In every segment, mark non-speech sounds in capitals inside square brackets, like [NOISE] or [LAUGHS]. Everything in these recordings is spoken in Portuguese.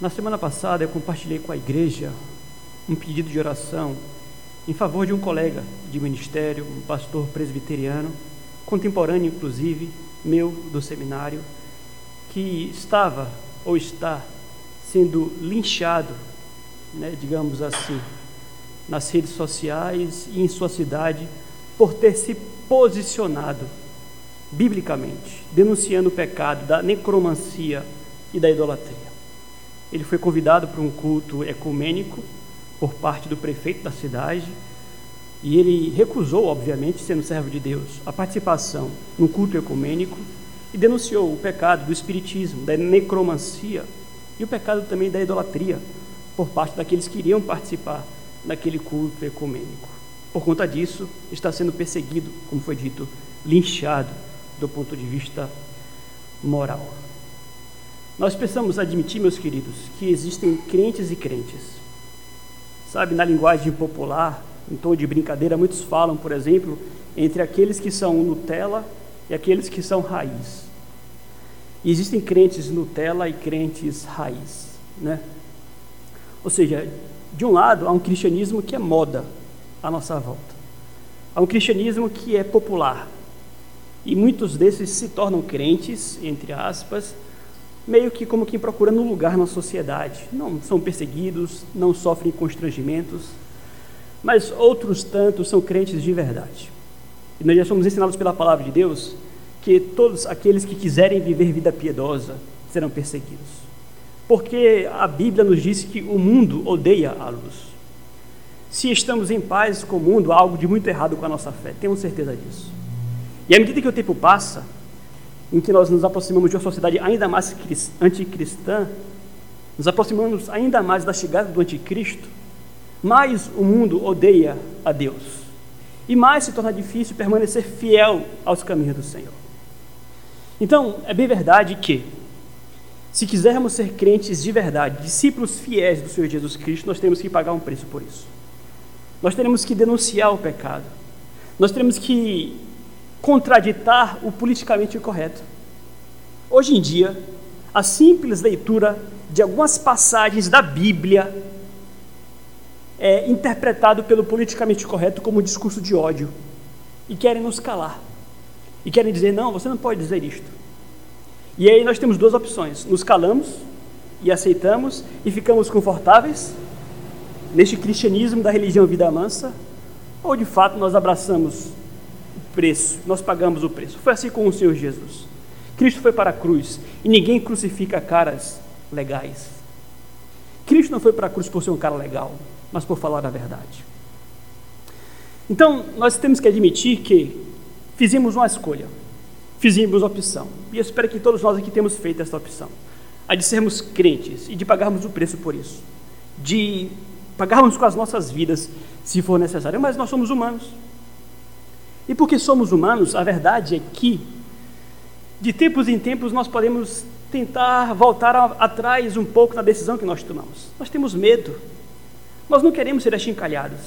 Na semana passada eu compartilhei com a igreja um pedido de oração em favor de um colega de ministério, um pastor presbiteriano, contemporâneo inclusive, meu do seminário, que estava ou está sendo linchado, né, digamos assim, nas redes sociais e em sua cidade por ter se posicionado biblicamente, denunciando o pecado da necromancia e da idolatria. Ele foi convidado para um culto ecumênico por parte do prefeito da cidade e ele recusou, obviamente, sendo servo de Deus, a participação no culto ecumênico e denunciou o pecado do espiritismo, da necromancia e o pecado também da idolatria por parte daqueles que iriam participar daquele culto ecumênico. Por conta disso, está sendo perseguido, como foi dito, linchado do ponto de vista moral. Nós precisamos admitir, meus queridos, que existem crentes e crentes. Sabe, na linguagem popular, em tom de brincadeira, muitos falam, por exemplo, entre aqueles que são Nutella e aqueles que são raiz. E existem crentes Nutella e crentes raiz, né? Ou seja, de um lado há um cristianismo que é moda à nossa volta. Há um cristianismo que é popular. E muitos desses se tornam crentes, entre aspas, meio que como quem procura no lugar na sociedade. Não são perseguidos, não sofrem constrangimentos, mas outros tantos são crentes de verdade. E nós já somos ensinados pela palavra de Deus que todos aqueles que quiserem viver vida piedosa serão perseguidos. Porque a Bíblia nos diz que o mundo odeia a luz. Se estamos em paz com o mundo, há algo de muito errado com a nossa fé, tenham certeza disso. E à medida que o tempo passa, em que nós nos aproximamos de uma sociedade ainda mais anticristã, nos aproximamos ainda mais da chegada do anticristo, mais o mundo odeia a Deus e mais se torna difícil permanecer fiel aos caminhos do Senhor. Então, é bem verdade que, se quisermos ser crentes de verdade, discípulos fiéis do Senhor Jesus Cristo, nós temos que pagar um preço por isso. Nós teremos que denunciar o pecado. Nós teremos que contraditar o politicamente incorreto. Hoje em dia, a simples leitura de algumas passagens da Bíblia é interpretado pelo politicamente correto como um discurso de ódio e querem nos calar e querem dizer não, você não pode dizer isto. E aí nós temos duas opções: nos calamos e aceitamos e ficamos confortáveis neste cristianismo da religião vida mansa, ou de fato nós abraçamos preço, nós pagamos o preço. Foi assim com o Senhor Jesus. Cristo foi para a cruz e ninguém crucifica caras legais. Cristo não foi para a cruz por ser um cara legal, mas por falar a verdade. Então, nós temos que admitir que fizemos uma escolha, fizemos uma opção, e eu espero que todos nós aqui temos feito essa opção, a de sermos crentes e de pagarmos o preço por isso, de pagarmos com as nossas vidas se for necessário, mas nós somos humanos, e porque somos humanos, a verdade é que, de tempos em tempos, nós podemos tentar voltar a, atrás um pouco na decisão que nós tomamos. Nós temos medo. Nós não queremos ser achincalhados.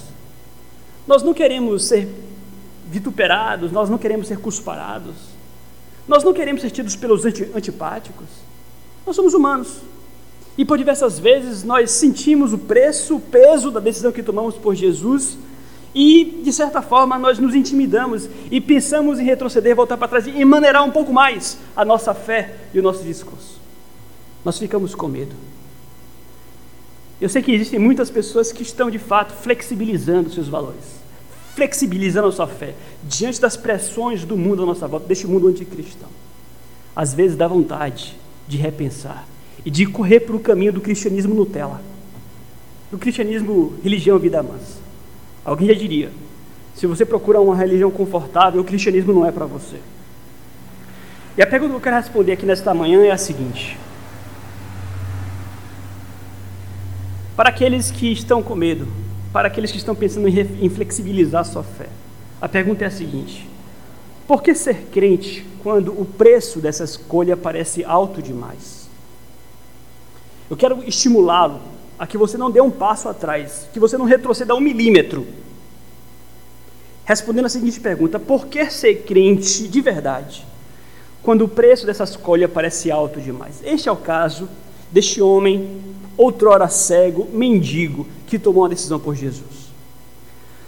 Nós não queremos ser vituperados, nós não queremos ser cusparados. Nós não queremos ser tidos pelos anti, antipáticos. Nós somos humanos. E por diversas vezes nós sentimos o preço, o peso da decisão que tomamos por Jesus e, de certa forma, nós nos intimidamos e pensamos em retroceder, voltar para trás e maneirar um pouco mais a nossa fé e o nosso discurso. Nós ficamos com medo. Eu sei que existem muitas pessoas que estão, de fato, flexibilizando seus valores, flexibilizando a sua fé, diante das pressões do mundo à nossa volta, deste mundo anticristão. Às vezes dá vontade de repensar e de correr para o caminho do cristianismo Nutella, do cristianismo religião vida mansa Alguém já diria: se você procura uma religião confortável, o cristianismo não é para você. E a pergunta que eu quero responder aqui nesta manhã é a seguinte: Para aqueles que estão com medo, para aqueles que estão pensando em flexibilizar sua fé, a pergunta é a seguinte: por que ser crente quando o preço dessa escolha parece alto demais? Eu quero estimulá-lo a que você não dê um passo atrás, que você não retroceda um milímetro. Respondendo a seguinte pergunta: por que ser crente de verdade quando o preço dessa escolha parece alto demais? Este é o caso deste homem, outrora cego, mendigo, que tomou uma decisão por Jesus.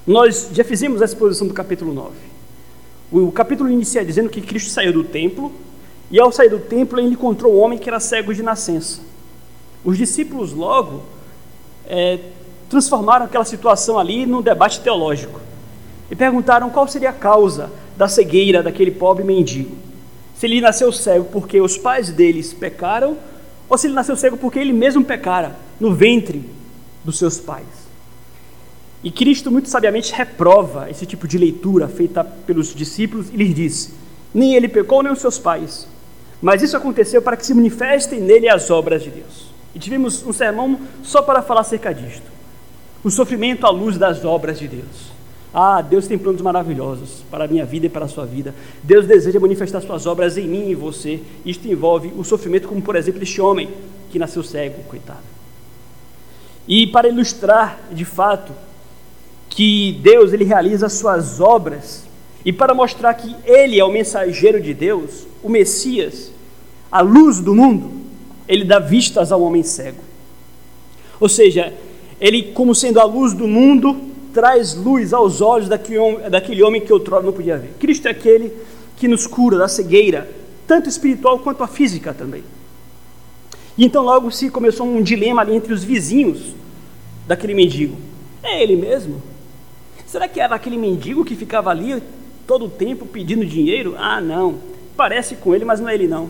Nós já fizemos a exposição do capítulo 9. O capítulo inicia dizendo que Cristo saiu do templo, e ao sair do templo ele encontrou um homem que era cego de nascença. Os discípulos logo é, transformaram aquela situação ali num debate teológico e perguntaram qual seria a causa da cegueira daquele pobre mendigo. Se ele nasceu cego porque os pais deles pecaram, ou se ele nasceu cego porque ele mesmo pecara no ventre dos seus pais. E Cristo muito sabiamente reprova esse tipo de leitura feita pelos discípulos e lhes disse: Nem ele pecou, nem os seus pais, mas isso aconteceu para que se manifestem nele as obras de Deus. E tivemos um sermão só para falar acerca disto. O sofrimento à luz das obras de Deus. Ah, Deus tem planos maravilhosos para a minha vida e para a sua vida. Deus deseja manifestar suas obras em mim e em você. Isto envolve o sofrimento, como por exemplo este homem que nasceu cego, coitado. E para ilustrar de fato que Deus ele realiza suas obras e para mostrar que ele é o mensageiro de Deus, o Messias, a luz do mundo, ele dá vistas ao homem cego. Ou seja, ele como sendo a luz do mundo, traz luz aos olhos daquele, homem que outrora não podia ver. Cristo é aquele que nos cura da cegueira, tanto espiritual quanto a física também. E então logo se começou um dilema ali entre os vizinhos daquele mendigo. É ele mesmo? Será que era aquele mendigo que ficava ali todo o tempo pedindo dinheiro? Ah, não. Parece com ele, mas não é ele não.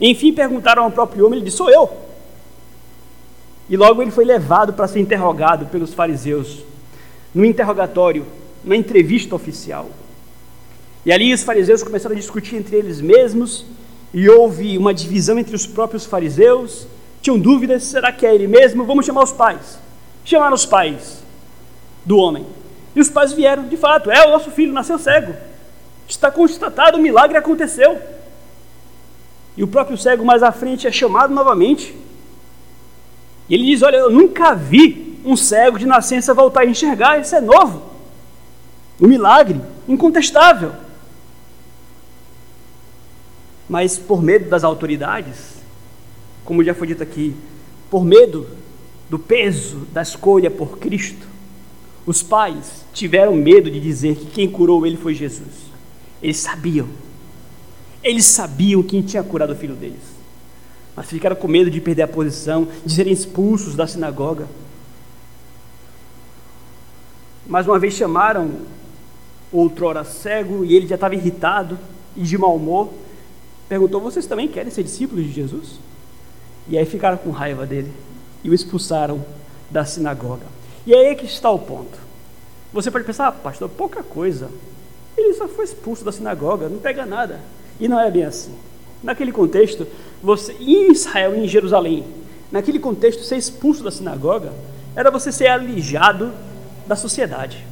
Enfim, perguntaram ao próprio homem, ele disse: Sou eu. E logo ele foi levado para ser interrogado pelos fariseus no interrogatório, na entrevista oficial. E ali os fariseus começaram a discutir entre eles mesmos, e houve uma divisão entre os próprios fariseus. Tinham dúvidas: será que é ele mesmo? Vamos chamar os pais. Chamaram os pais do homem. E os pais vieram, de fato, é o nosso filho, nasceu cego. Está constatado, o milagre aconteceu. E o próprio cego mais à frente é chamado novamente. E ele diz: Olha, eu nunca vi um cego de nascença voltar a enxergar, isso é novo. Um milagre incontestável. Mas por medo das autoridades, como já foi dito aqui, por medo do peso da escolha por Cristo, os pais tiveram medo de dizer que quem curou ele foi Jesus. Eles sabiam. Eles sabiam quem tinha curado o filho deles. Mas ficaram com medo de perder a posição, de serem expulsos da sinagoga. Mais uma vez chamaram outrora cego e ele já estava irritado e de mau humor. Perguntou: Vocês também querem ser discípulos de Jesus? E aí ficaram com raiva dele e o expulsaram da sinagoga. E aí é que está o ponto. Você pode pensar, ah, pastor, pouca coisa. Ele só foi expulso da sinagoga, não pega nada. E não é bem assim. Naquele contexto, você em Israel, em Jerusalém, naquele contexto, ser expulso da sinagoga era você ser alijado da sociedade.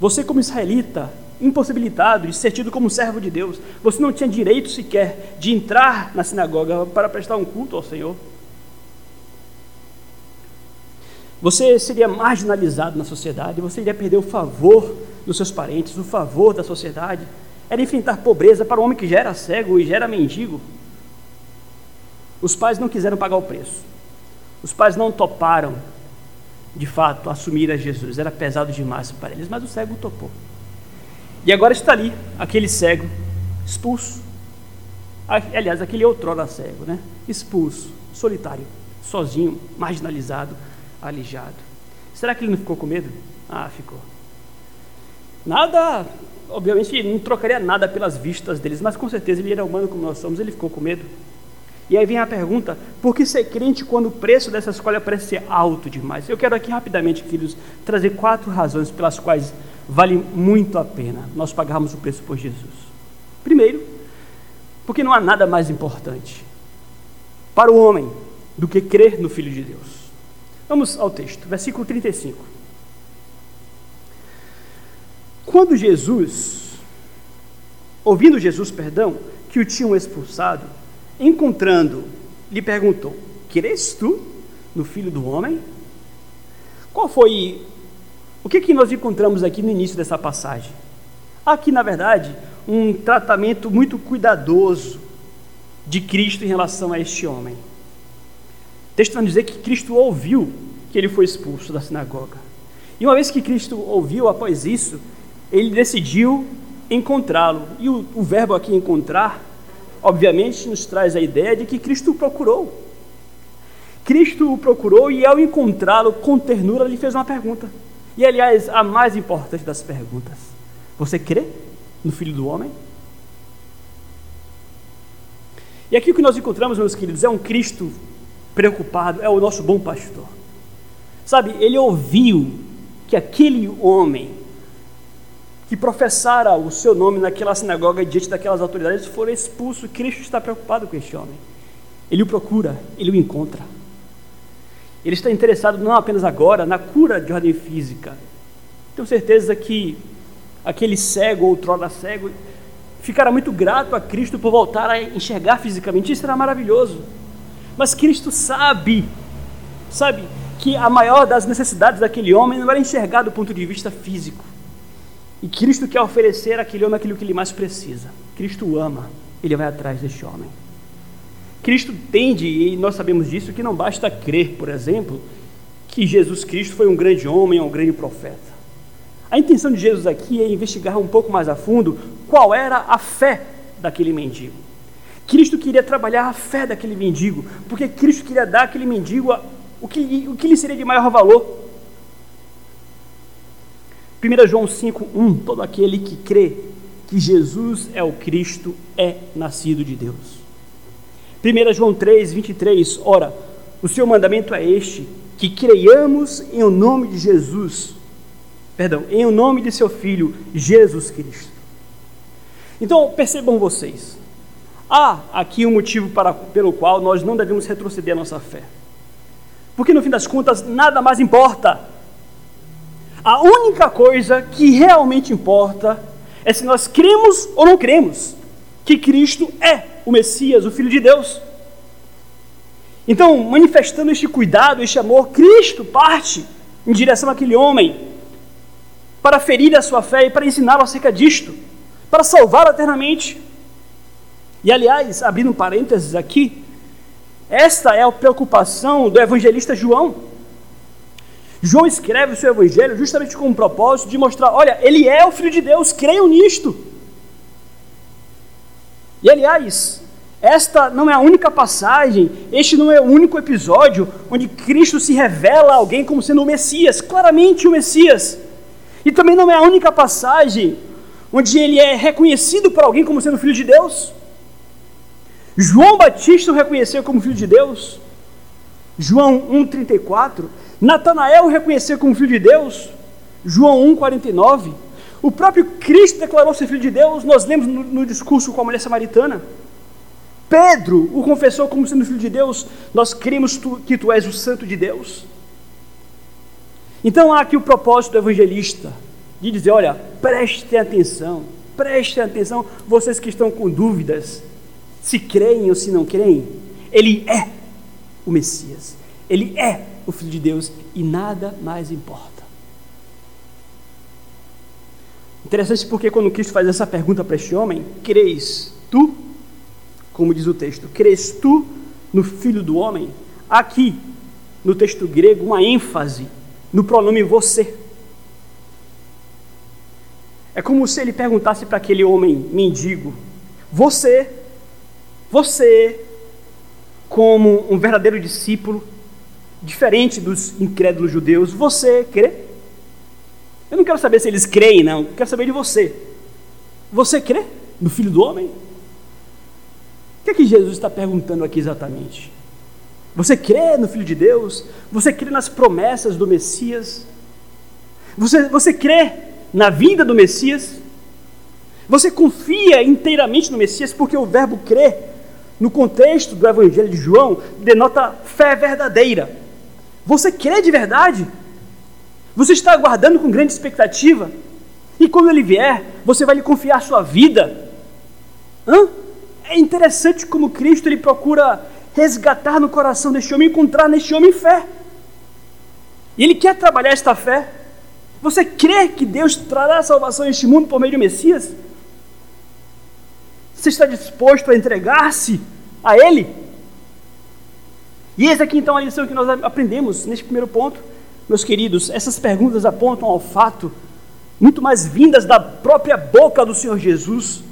Você, como israelita, impossibilitado de ser tido como servo de Deus, você não tinha direito sequer de entrar na sinagoga para prestar um culto ao Senhor. Você seria marginalizado na sociedade, você iria perder o favor dos seus parentes, o favor da sociedade. Era enfrentar pobreza para um homem que já era cego e já era mendigo. Os pais não quiseram pagar o preço. Os pais não toparam de fato, assumir a Jesus. Era pesado demais para eles, mas o cego topou. E agora está ali, aquele cego, expulso. Aliás, aquele outrora cego, né? Expulso, solitário, sozinho, marginalizado, alijado. Será que ele não ficou com medo? Ah, ficou. Nada, obviamente, não trocaria nada pelas vistas deles, mas com certeza ele era humano como nós somos, ele ficou com medo. E aí vem a pergunta: por que ser crente quando o preço dessa escolha parece ser alto demais? Eu quero aqui rapidamente, queridos, trazer quatro razões pelas quais vale muito a pena nós pagarmos o preço por Jesus. Primeiro, porque não há nada mais importante para o homem do que crer no Filho de Deus. Vamos ao texto, versículo 35. Quando Jesus, ouvindo Jesus, perdão, que o tinham expulsado, encontrando, lhe perguntou: Queres tu no filho do homem? Qual foi o que, que nós encontramos aqui no início dessa passagem? Aqui, na verdade, um tratamento muito cuidadoso de Cristo em relação a este homem. texto vai dizer que Cristo ouviu que ele foi expulso da sinagoga. E uma vez que Cristo ouviu após isso, ele decidiu encontrá-lo. E o, o verbo aqui encontrar, obviamente, nos traz a ideia de que Cristo o procurou. Cristo o procurou e, ao encontrá-lo com ternura, lhe fez uma pergunta. E, aliás, a mais importante das perguntas: Você crê no Filho do Homem? E aqui o que nós encontramos, meus queridos, é um Cristo preocupado, é o nosso bom pastor. Sabe, ele ouviu que aquele homem que professara o seu nome naquela sinagoga diante daquelas autoridades for expulso. Cristo está preocupado com este homem. Ele o procura, ele o encontra. Ele está interessado não apenas agora na cura de ordem física. Tenho certeza que aquele cego, outrora cego, ficará muito grato a Cristo por voltar a enxergar fisicamente. Isso será maravilhoso. Mas Cristo sabe, sabe, que a maior das necessidades daquele homem não era enxergar do ponto de vista físico. E Cristo quer oferecer àquele homem aquilo que ele mais precisa. Cristo ama, ele vai atrás deste homem. Cristo entende, e nós sabemos disso, que não basta crer, por exemplo, que Jesus Cristo foi um grande homem, um grande profeta. A intenção de Jesus aqui é investigar um pouco mais a fundo qual era a fé daquele mendigo. Cristo queria trabalhar a fé daquele mendigo, porque Cristo queria dar àquele mendigo o que, o que lhe seria de maior valor. 1 João 5,1: Todo aquele que crê que Jesus é o Cristo é nascido de Deus. 1 João 3, 23, ora, o seu mandamento é este, que creiamos em o nome de Jesus, perdão, em o nome de seu Filho, Jesus Cristo. Então, percebam vocês, há aqui um motivo para, pelo qual nós não devemos retroceder a nossa fé. Porque no fim das contas, nada mais importa. A única coisa que realmente importa é se nós cremos ou não cremos que Cristo é o Messias, o Filho de Deus. Então, manifestando este cuidado, este amor, Cristo parte em direção àquele homem para ferir a sua fé e para ensiná-lo acerca disto, para salvá-lo eternamente. E aliás, abrindo um parênteses aqui, esta é a preocupação do evangelista João. João escreve o seu evangelho justamente com o propósito de mostrar: olha, ele é o Filho de Deus, creiam nisto. E aliás, esta não é a única passagem, este não é o único episódio onde Cristo se revela a alguém como sendo o Messias, claramente o Messias. E também não é a única passagem onde ele é reconhecido por alguém como sendo filho de Deus. João Batista o reconheceu como filho de Deus. João 1,34. Natanael reconheceu como filho de Deus. João 1,49. O próprio Cristo declarou ser filho de Deus. Nós lemos no, no discurso com a mulher samaritana. Pedro o confessou como sendo filho de Deus. Nós cremos tu, que tu és o santo de Deus. Então há aqui o propósito do evangelista de dizer: olha, prestem atenção, prestem atenção, vocês que estão com dúvidas se creem ou se não creem, ele é o Messias, ele é o Filho de Deus e nada mais importa. Interessante porque quando Cristo faz essa pergunta para este homem, crês tu, como diz o texto, crês tu no Filho do Homem? Aqui, no texto grego, uma ênfase no pronome você. É como se ele perguntasse para aquele homem mendigo: Você você, como um verdadeiro discípulo, diferente dos incrédulos judeus, você crê? Eu não quero saber se eles creem, não. Eu quero saber de você. Você crê no Filho do Homem? O que é que Jesus está perguntando aqui exatamente? Você crê no Filho de Deus? Você crê nas promessas do Messias? Você, você crê na vinda do Messias? Você confia inteiramente no Messias porque o verbo crer no contexto do Evangelho de João, denota fé verdadeira. Você crê de verdade? Você está aguardando com grande expectativa? E quando ele vier, você vai lhe confiar sua vida? Hã? É interessante como Cristo ele procura resgatar no coração deste homem, encontrar neste homem fé. E ele quer trabalhar esta fé. Você crê que Deus trará salvação a este mundo por meio do Messias? Você está disposto a entregar-se a Ele? E eis aqui então a lição que nós aprendemos neste primeiro ponto, meus queridos. Essas perguntas apontam ao fato, muito mais vindas da própria boca do Senhor Jesus,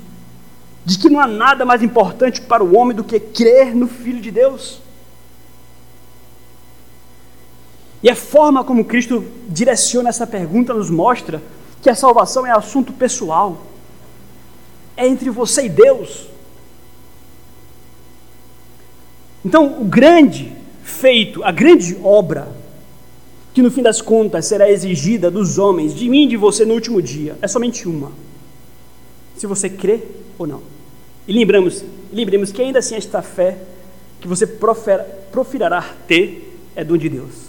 de que não há nada mais importante para o homem do que crer no Filho de Deus. E a forma como Cristo direciona essa pergunta nos mostra que a salvação é assunto pessoal, é entre você e Deus. Então, o grande feito, a grande obra, que no fim das contas será exigida dos homens, de mim e de você no último dia, é somente uma: se você crê ou não. E lembramos, lembremos que ainda assim esta fé que você profirará ter é dom de Deus.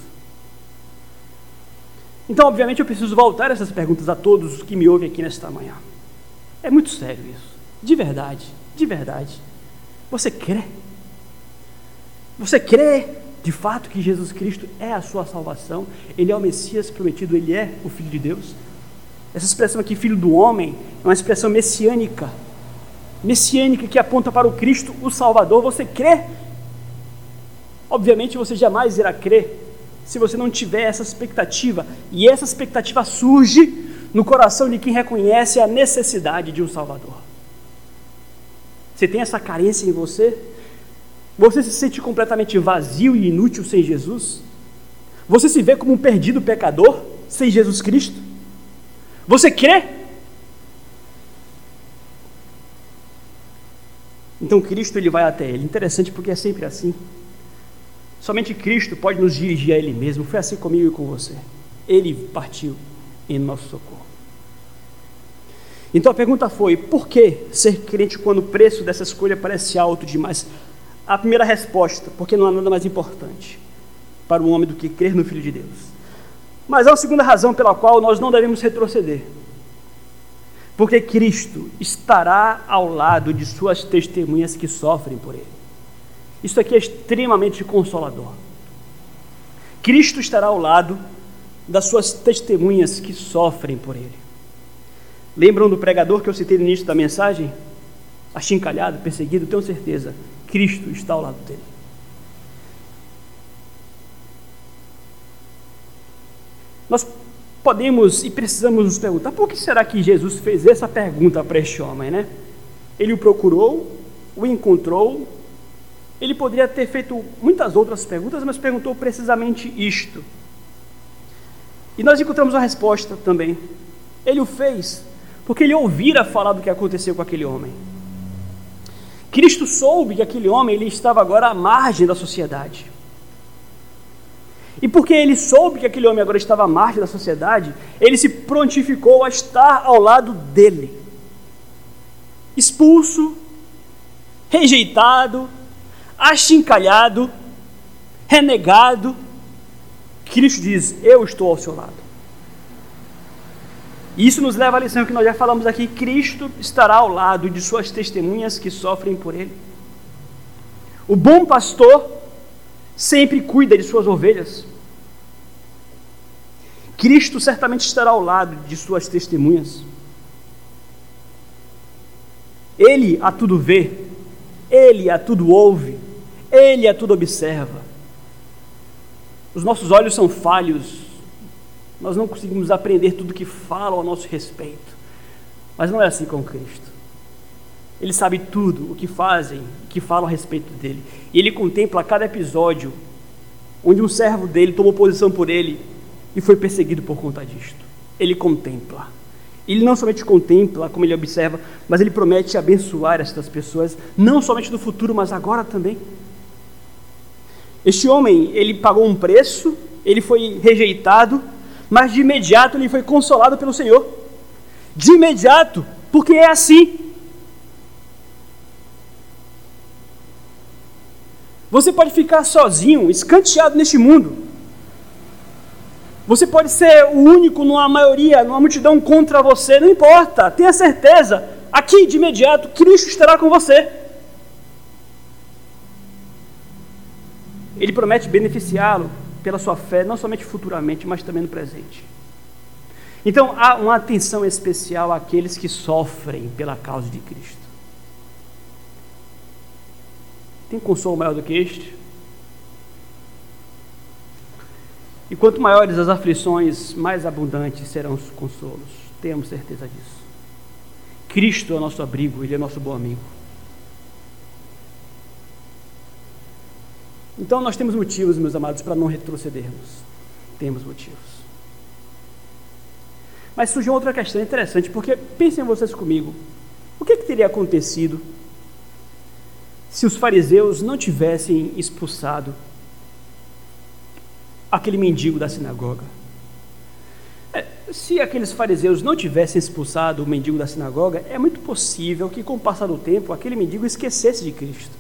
Então, obviamente, eu preciso voltar essas perguntas a todos que me ouvem aqui nesta manhã. É muito sério isso. De verdade, de verdade. Você crê? Você crê de fato que Jesus Cristo é a sua salvação? Ele é o Messias prometido, ele é o Filho de Deus? Essa expressão aqui, filho do homem, é uma expressão messiânica. Messiânica que aponta para o Cristo, o Salvador. Você crê? Obviamente você jamais irá crer se você não tiver essa expectativa. E essa expectativa surge no coração de quem reconhece a necessidade de um Salvador. Você tem essa carência em você? Você se sente completamente vazio e inútil sem Jesus? Você se vê como um perdido pecador sem Jesus Cristo? Você crê? Então Cristo ele vai até ele. Interessante porque é sempre assim. Somente Cristo pode nos dirigir a Ele mesmo. Foi assim comigo e com você. Ele partiu em nosso socorro. Então a pergunta foi: por que ser crente quando o preço dessa escolha parece alto demais? A primeira resposta: porque não há nada mais importante para o homem do que crer no Filho de Deus. Mas há uma segunda razão pela qual nós não devemos retroceder. Porque Cristo estará ao lado de suas testemunhas que sofrem por Ele. Isso aqui é extremamente consolador. Cristo estará ao lado das suas testemunhas que sofrem por ele. Lembram do pregador que eu citei no início da mensagem? Achincalhado, perseguido, tenho certeza. Cristo está ao lado dele. Nós podemos e precisamos nos perguntar por que será que Jesus fez essa pergunta para este homem, né? Ele o procurou, o encontrou, ele poderia ter feito muitas outras perguntas, mas perguntou precisamente isto. E nós encontramos a resposta também. Ele o fez porque ele ouvira falar do que aconteceu com aquele homem. Cristo soube que aquele homem ele estava agora à margem da sociedade. E porque ele soube que aquele homem agora estava à margem da sociedade, ele se prontificou a estar ao lado dele. Expulso, rejeitado, achincalhado, renegado, Cristo diz: Eu estou ao seu lado. Isso nos leva à lição que nós já falamos aqui: Cristo estará ao lado de suas testemunhas que sofrem por ele. O bom pastor sempre cuida de suas ovelhas. Cristo certamente estará ao lado de suas testemunhas. Ele a tudo vê, ele a tudo ouve, ele a tudo observa. Os nossos olhos são falhos, nós não conseguimos aprender tudo que falam a nosso respeito. Mas não é assim com Cristo. Ele sabe tudo o que fazem, o que falam a respeito dele. E ele contempla cada episódio onde um servo dele tomou posição por ele e foi perseguido por conta disto. Ele contempla. Ele não somente contempla, como ele observa, mas ele promete abençoar estas pessoas, não somente no futuro, mas agora também. Este homem, ele pagou um preço, ele foi rejeitado, mas de imediato ele foi consolado pelo Senhor. De imediato, porque é assim. Você pode ficar sozinho, escanteado neste mundo. Você pode ser o único numa maioria, numa multidão contra você, não importa, tenha certeza, aqui de imediato, Cristo estará com você. Ele promete beneficiá-lo pela sua fé, não somente futuramente, mas também no presente. Então há uma atenção especial àqueles que sofrem pela causa de Cristo. Tem consolo maior do que este? E quanto maiores as aflições, mais abundantes serão os consolos. Temos certeza disso. Cristo é o nosso abrigo, Ele é nosso bom amigo. Então nós temos motivos, meus amados, para não retrocedermos. Temos motivos. Mas surgiu outra questão interessante, porque pensem vocês comigo: o que, que teria acontecido se os fariseus não tivessem expulsado aquele mendigo da sinagoga? É, se aqueles fariseus não tivessem expulsado o mendigo da sinagoga, é muito possível que, com o passar do tempo, aquele mendigo esquecesse de Cristo.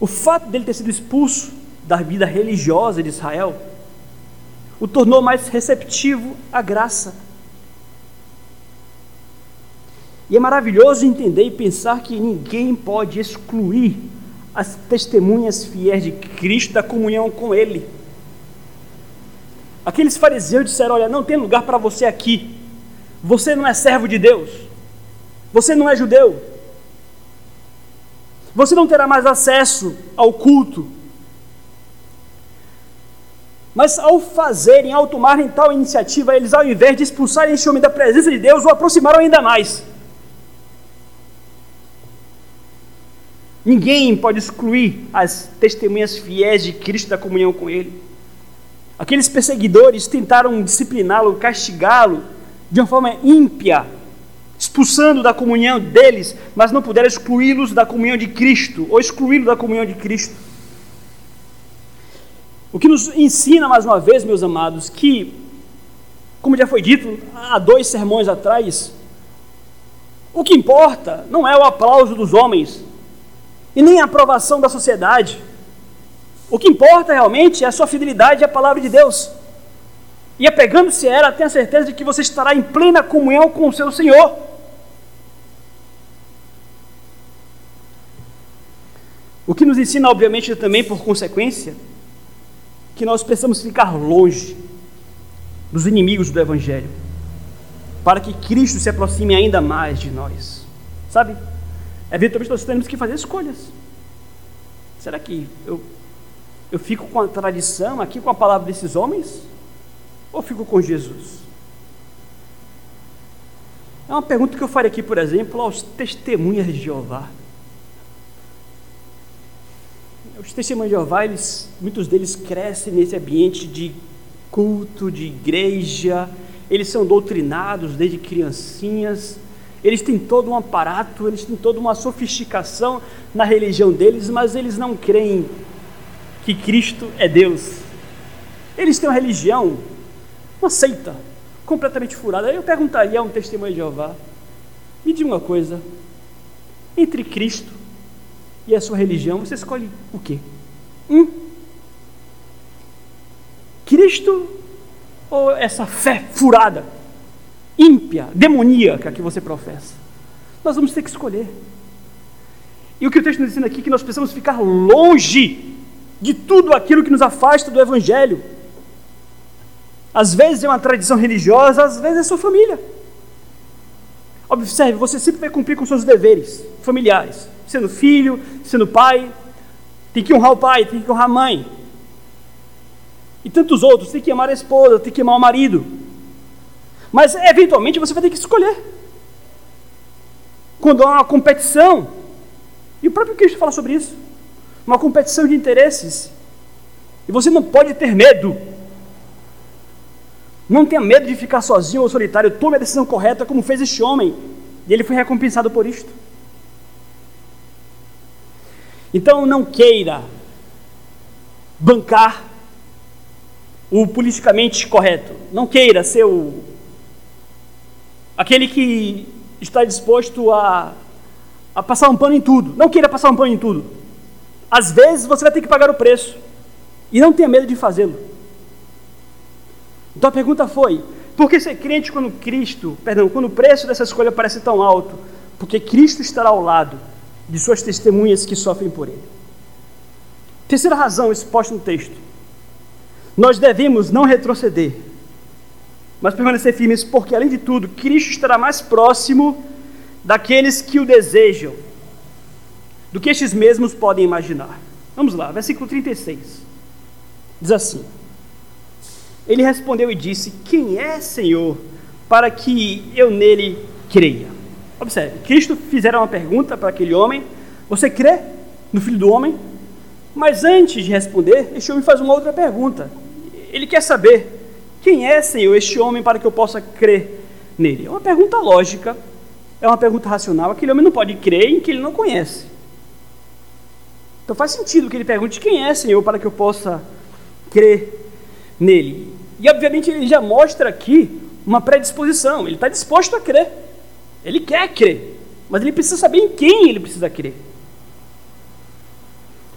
O fato dele ter sido expulso da vida religiosa de Israel o tornou mais receptivo à graça. E é maravilhoso entender e pensar que ninguém pode excluir as testemunhas fiéis de Cristo da comunhão com Ele. Aqueles fariseus disseram: Olha, não tem lugar para você aqui. Você não é servo de Deus. Você não é judeu. Você não terá mais acesso ao culto. Mas ao fazerem, ao tomarem tal iniciativa, eles, ao invés de expulsarem esse homem da presença de Deus, o aproximaram ainda mais. Ninguém pode excluir as testemunhas fiéis de Cristo da comunhão com Ele. Aqueles perseguidores tentaram discipliná-lo, castigá-lo de uma forma ímpia, expulsando da comunhão deles, mas não puderam excluí-los da comunhão de Cristo, ou excluí-lo da comunhão de Cristo. O que nos ensina, mais uma vez, meus amados, que, como já foi dito há dois sermões atrás, o que importa não é o aplauso dos homens, e nem a aprovação da sociedade. O que importa realmente é a sua fidelidade à palavra de Deus. E apegando-se a ela, tenha certeza de que você estará em plena comunhão com o seu Senhor. O que nos ensina, obviamente, também por consequência, que nós precisamos ficar longe dos inimigos do Evangelho, para que Cristo se aproxime ainda mais de nós. Sabe? Eventualmente nós temos que fazer escolhas. Será que eu, eu fico com a tradição aqui, com a palavra desses homens? Ou fico com Jesus? É uma pergunta que eu faria aqui, por exemplo, aos testemunhas de Jeová. Os testemunhos de Jeová, eles, muitos deles crescem nesse ambiente de culto, de igreja, eles são doutrinados desde criancinhas, eles têm todo um aparato, eles têm toda uma sofisticação na religião deles, mas eles não creem que Cristo é Deus. Eles têm uma religião, uma seita, completamente furada. Eu perguntaria a um testemunho de Jeová: me diga uma coisa, entre Cristo e a sua religião, você escolhe o quê? Hum? Cristo ou essa fé furada? ímpia, demoníaca que você professa. Nós vamos ter que escolher. E o que o texto nos ensina aqui é que nós precisamos ficar longe de tudo aquilo que nos afasta do Evangelho. Às vezes é uma tradição religiosa, às vezes é sua família. Observe, você sempre vai cumprir com seus deveres familiares, sendo filho, sendo pai, tem que honrar o pai, tem que honrar a mãe. E tantos outros, tem que amar a esposa, tem que amar o marido. Mas eventualmente você vai ter que escolher. Quando há uma competição, e o próprio Cristo fala sobre isso, uma competição de interesses. E você não pode ter medo. Não tenha medo de ficar sozinho ou solitário. Tome a decisão correta, como fez este homem. E ele foi recompensado por isto. Então não queira bancar o politicamente correto. Não queira ser o aquele que está disposto a, a passar um pano em tudo. Não queira passar um pano em tudo. Às vezes você vai ter que pagar o preço. E não tenha medo de fazê-lo. Então a pergunta foi: por que ser crente quando Cristo, perdão, quando o preço dessa escolha parece tão alto? Porque Cristo estará ao lado de suas testemunhas que sofrem por ele. Terceira razão exposta no texto: nós devemos não retroceder mas permanecer firmes, porque além de tudo, Cristo estará mais próximo daqueles que o desejam do que estes mesmos podem imaginar. Vamos lá, versículo 36. Diz assim: Ele respondeu e disse: Quem é, Senhor, para que eu nele creia? Observe, Cristo fizeram uma pergunta para aquele homem: Você crê no Filho do Homem? Mas antes de responder, este homem faz uma outra pergunta. Ele quer saber: Quem é, Senhor, este homem para que eu possa crer nele? É uma pergunta lógica, é uma pergunta racional. Aquele homem não pode crer em que ele não conhece. Então faz sentido que ele pergunte: Quem é, Senhor, para que eu possa crer nele. E obviamente ele já mostra aqui uma predisposição, ele está disposto a crer, ele quer crer, mas ele precisa saber em quem ele precisa crer.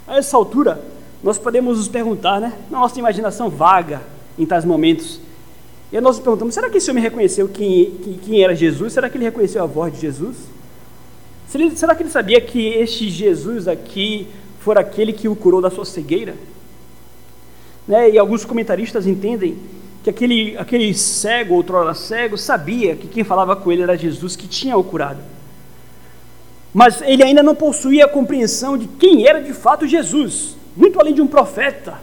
A essa altura, nós podemos nos perguntar, né, na nossa imaginação vaga em tais momentos, e nós nos perguntamos: será que esse homem reconheceu quem, quem, quem era Jesus? Será que ele reconheceu a voz de Jesus? Será que ele sabia que este Jesus aqui for aquele que o curou da sua cegueira? Né? E alguns comentaristas entendem que aquele, aquele cego, outrora cego, sabia que quem falava com ele era Jesus que tinha o curado. Mas ele ainda não possuía a compreensão de quem era de fato Jesus, muito além de um profeta.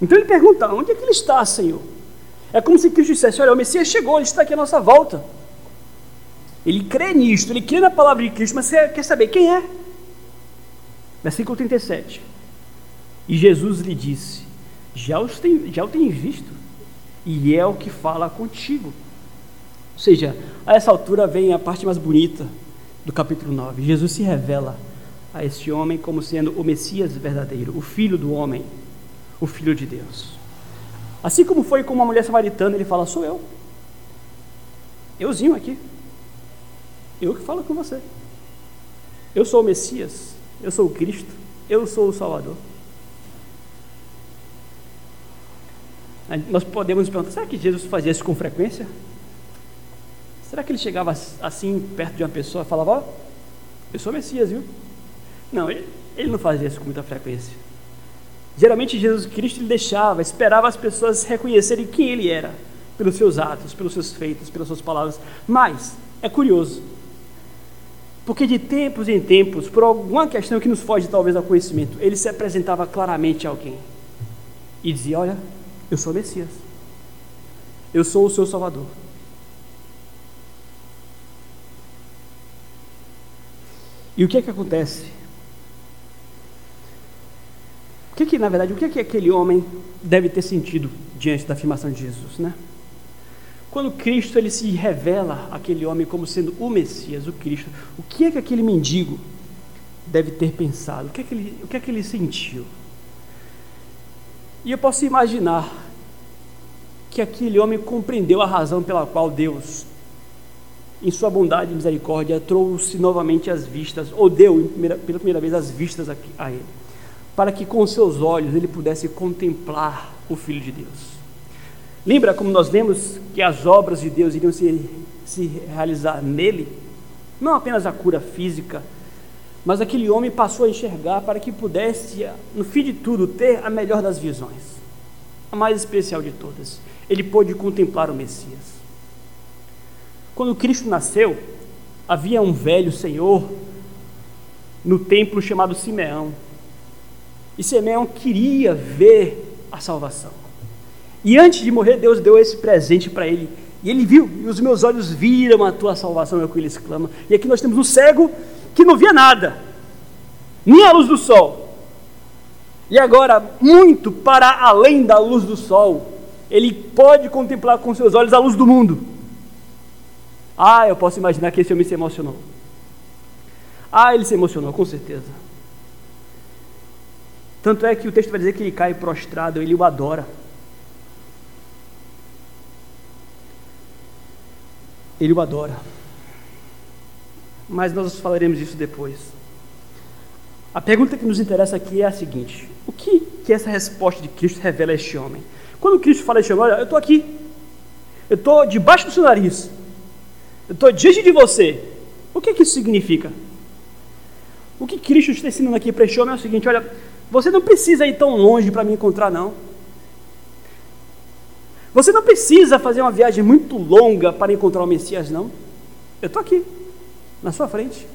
Então ele pergunta: onde é que ele está, Senhor? É como se Cristo dissesse: Olha, o Messias chegou, ele está aqui à nossa volta. Ele crê nisto, ele crê na palavra de Cristo, mas quer saber quem é. Versículo 37. E Jesus lhe disse: já, tem, já o tem visto, e é o que fala contigo. Ou seja, a essa altura vem a parte mais bonita do capítulo 9. Jesus se revela a este homem como sendo o Messias verdadeiro, o Filho do homem, o Filho de Deus. Assim como foi com uma mulher samaritana, ele fala: Sou eu. Euzinho aqui. Eu que falo com você. Eu sou o Messias. Eu sou o Cristo. Eu sou o Salvador. Nós podemos nos perguntar: será que Jesus fazia isso com frequência? Será que ele chegava assim perto de uma pessoa e falava: Ó, oh, eu sou Messias, viu? Não, ele, ele não fazia isso com muita frequência. Geralmente Jesus Cristo ele deixava, esperava as pessoas reconhecerem quem ele era, pelos seus atos, pelos seus feitos, pelas suas palavras. Mas é curioso, porque de tempos em tempos, por alguma questão que nos foge talvez ao conhecimento, ele se apresentava claramente a alguém e dizia: Olha, eu sou o Messias. Eu sou o seu Salvador. E o que é que acontece? O que é que, na verdade, o que é que aquele homem deve ter sentido diante da afirmação de Jesus, né? Quando Cristo ele se revela aquele homem como sendo o Messias, o Cristo, o que é que aquele mendigo deve ter pensado? O que é que ele, o que é que ele sentiu? E eu posso imaginar que aquele homem compreendeu a razão pela qual Deus, em sua bondade e misericórdia, trouxe novamente as vistas, ou deu pela primeira vez as vistas a ele, para que com seus olhos ele pudesse contemplar o Filho de Deus. Lembra como nós vemos que as obras de Deus iriam se, se realizar nele? Não apenas a cura física, mas aquele homem passou a enxergar para que pudesse, no fim de tudo, ter a melhor das visões, a mais especial de todas. Ele pôde contemplar o Messias. Quando Cristo nasceu, havia um velho senhor no templo chamado Simeão. E Simeão queria ver a salvação. E antes de morrer, Deus deu esse presente para ele. E ele viu, e os meus olhos viram a tua salvação, é o que ele exclama. E aqui nós temos um cego que não via nada, nem a luz do sol. E agora, muito para além da luz do sol, ele pode contemplar com seus olhos a luz do mundo. Ah, eu posso imaginar que esse homem se emocionou. Ah, ele se emocionou, com certeza. Tanto é que o texto vai dizer que ele cai prostrado, ele o adora. Ele o adora mas nós falaremos disso depois. A pergunta que nos interessa aqui é a seguinte: o que, que essa resposta de Cristo revela a este homem? Quando Cristo fala a este homem, olha, eu estou aqui, eu estou debaixo do seu nariz, eu estou diante de você, o que, que isso significa? O que Cristo está ensinando aqui para este homem é o seguinte: olha, você não precisa ir tão longe para me encontrar, não. Você não precisa fazer uma viagem muito longa para encontrar o Messias, não. Eu estou aqui na sua frente.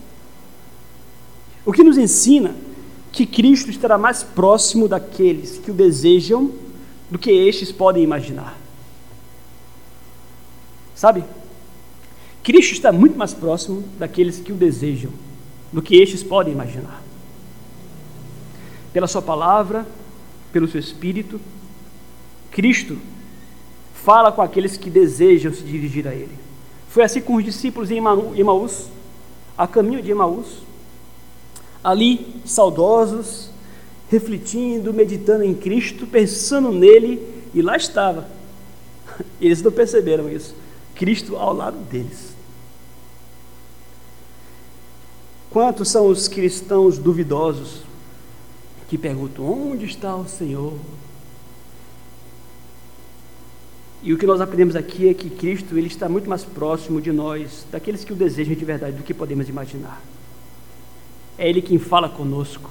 O que nos ensina que Cristo estará mais próximo daqueles que o desejam do que estes podem imaginar. Sabe? Cristo está muito mais próximo daqueles que o desejam do que estes podem imaginar. Pela Sua palavra, pelo Seu Espírito, Cristo fala com aqueles que desejam se dirigir a Ele. Foi assim com os discípulos em Emaús, a caminho de Emaús, ali saudosos, refletindo, meditando em Cristo, pensando nele, e lá estava. [LAUGHS] Eles não perceberam isso. Cristo ao lado deles. Quantos são os cristãos duvidosos que perguntam: onde está o Senhor? E o que nós aprendemos aqui é que Cristo ele está muito mais próximo de nós, daqueles que o desejam de verdade, do que podemos imaginar. É Ele quem fala conosco.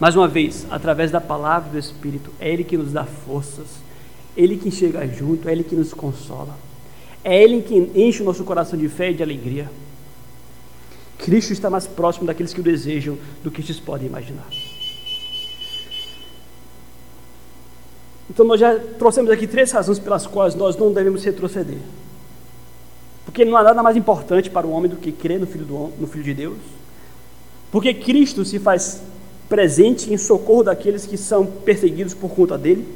Mais uma vez, através da palavra do Espírito, é Ele que nos dá forças, Ele que chega junto, é Ele que nos consola, é Ele que enche o nosso coração de fé e de alegria. Cristo está mais próximo daqueles que o desejam do que vocês podem imaginar. Então nós já trouxemos aqui três razões pelas quais nós não devemos retroceder. Porque não há nada mais importante para o homem do que crer no Filho, do, no Filho de Deus. Porque Cristo se faz presente em socorro daqueles que são perseguidos por conta dele.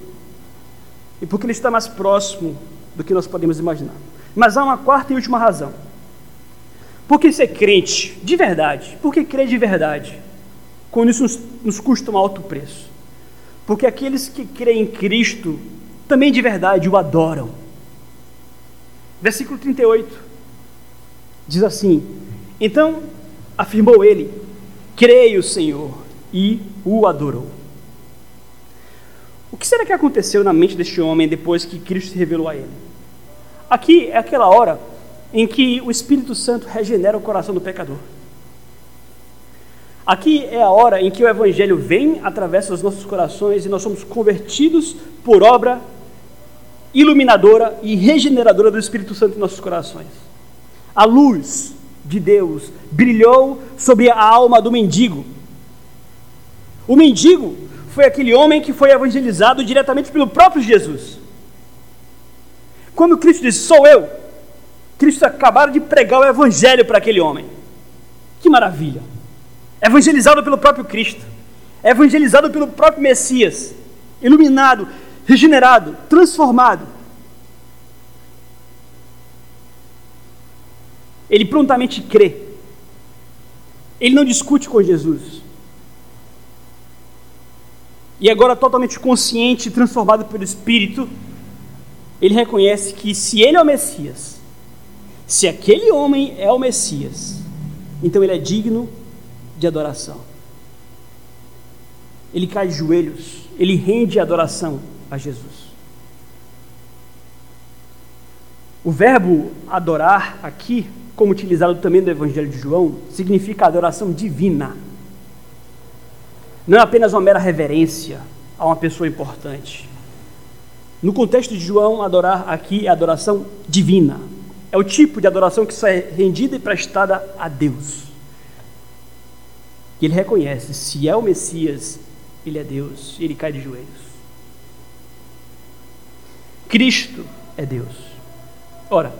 E porque ele está mais próximo do que nós podemos imaginar. Mas há uma quarta e última razão. Porque ser crente de verdade, porque crer de verdade, quando isso nos, nos custa um alto preço. Porque aqueles que creem em Cristo também de verdade o adoram. Versículo 38 diz assim: Então afirmou ele: Creio, Senhor, e o adorou. O que será que aconteceu na mente deste homem depois que Cristo se revelou a ele? Aqui é aquela hora em que o Espírito Santo regenera o coração do pecador. Aqui é a hora em que o Evangelho vem, atravessa os nossos corações e nós somos convertidos por obra iluminadora e regeneradora do Espírito Santo em nossos corações. A luz de Deus brilhou sobre a alma do mendigo. O mendigo foi aquele homem que foi evangelizado diretamente pelo próprio Jesus. Quando Cristo disse: Sou eu, Cristo acabaram de pregar o Evangelho para aquele homem. Que maravilha! Evangelizado pelo próprio Cristo, evangelizado pelo próprio Messias, iluminado, regenerado, transformado. Ele prontamente crê. Ele não discute com Jesus. E agora, totalmente consciente e transformado pelo Espírito, ele reconhece que se ele é o Messias, se aquele homem é o Messias, então ele é digno de adoração. Ele cai de joelhos, ele rende adoração a Jesus. O verbo adorar aqui, como utilizado também no Evangelho de João, significa adoração divina. Não é apenas uma mera reverência a uma pessoa importante. No contexto de João, adorar aqui é adoração divina. É o tipo de adoração que só é rendida e prestada a Deus. E ele reconhece: se é o Messias, ele é Deus, e ele cai de joelhos. Cristo é Deus. Ora,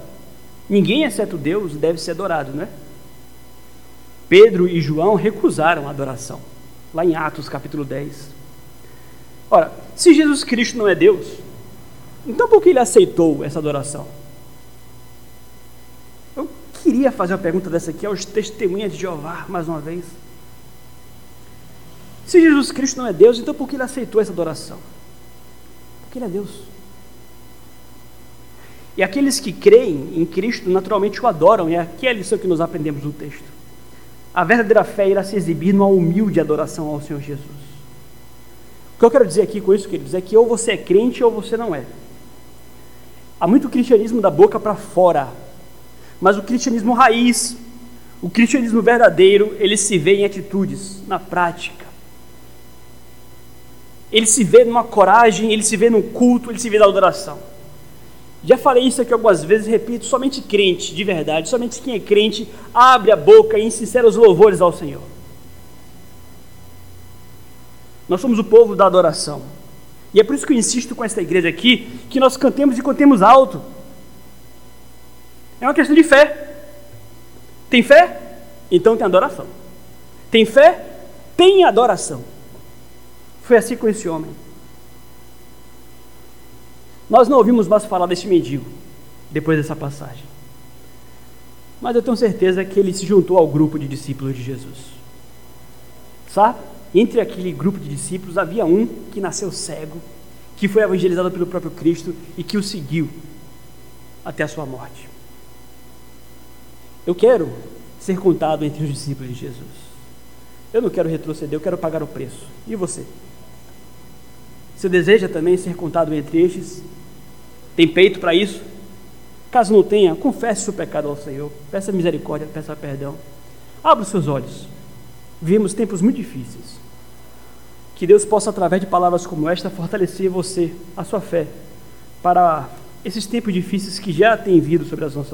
ninguém exceto Deus deve ser adorado, não é? Pedro e João recusaram a adoração, lá em Atos capítulo 10. Ora, se Jesus Cristo não é Deus, então por que ele aceitou essa adoração? Eu queria fazer uma pergunta dessa aqui aos testemunhas de Jeová, mais uma vez. Se Jesus Cristo não é Deus, então por que ele aceitou essa adoração? Porque ele é Deus. E aqueles que creem em Cristo naturalmente o adoram, e aqui é a lição que nós aprendemos no texto. A verdadeira fé irá se exibir numa humilde adoração ao Senhor Jesus. O que eu quero dizer aqui com isso, queridos, é que ou você é crente ou você não é. Há muito cristianismo da boca para fora, mas o cristianismo raiz, o cristianismo verdadeiro, ele se vê em atitudes, na prática. Ele se vê numa coragem, ele se vê no culto, ele se vê na adoração. Já falei isso aqui algumas vezes, repito, somente crente, de verdade, somente quem é crente, abre a boca e em sinceros louvores ao Senhor. Nós somos o povo da adoração. E é por isso que eu insisto com esta igreja aqui, que nós cantemos e cantemos alto. É uma questão de fé. Tem fé? Então tem adoração. Tem fé? Tem adoração. Foi assim com esse homem. Nós não ouvimos mais falar desse mendigo depois dessa passagem. Mas eu tenho certeza que ele se juntou ao grupo de discípulos de Jesus. Sabe? Entre aquele grupo de discípulos havia um que nasceu cego, que foi evangelizado pelo próprio Cristo e que o seguiu até a sua morte. Eu quero ser contado entre os discípulos de Jesus. Eu não quero retroceder, eu quero pagar o preço. E você? Você deseja também ser contado entre estes? Tem peito para isso? Caso não tenha, confesse seu pecado ao Senhor. Peça misericórdia, peça perdão. Abra os seus olhos. Vivemos tempos muito difíceis. Que Deus possa, através de palavras como esta, fortalecer você, a sua fé, para esses tempos difíceis que já têm vindo sobre as nossas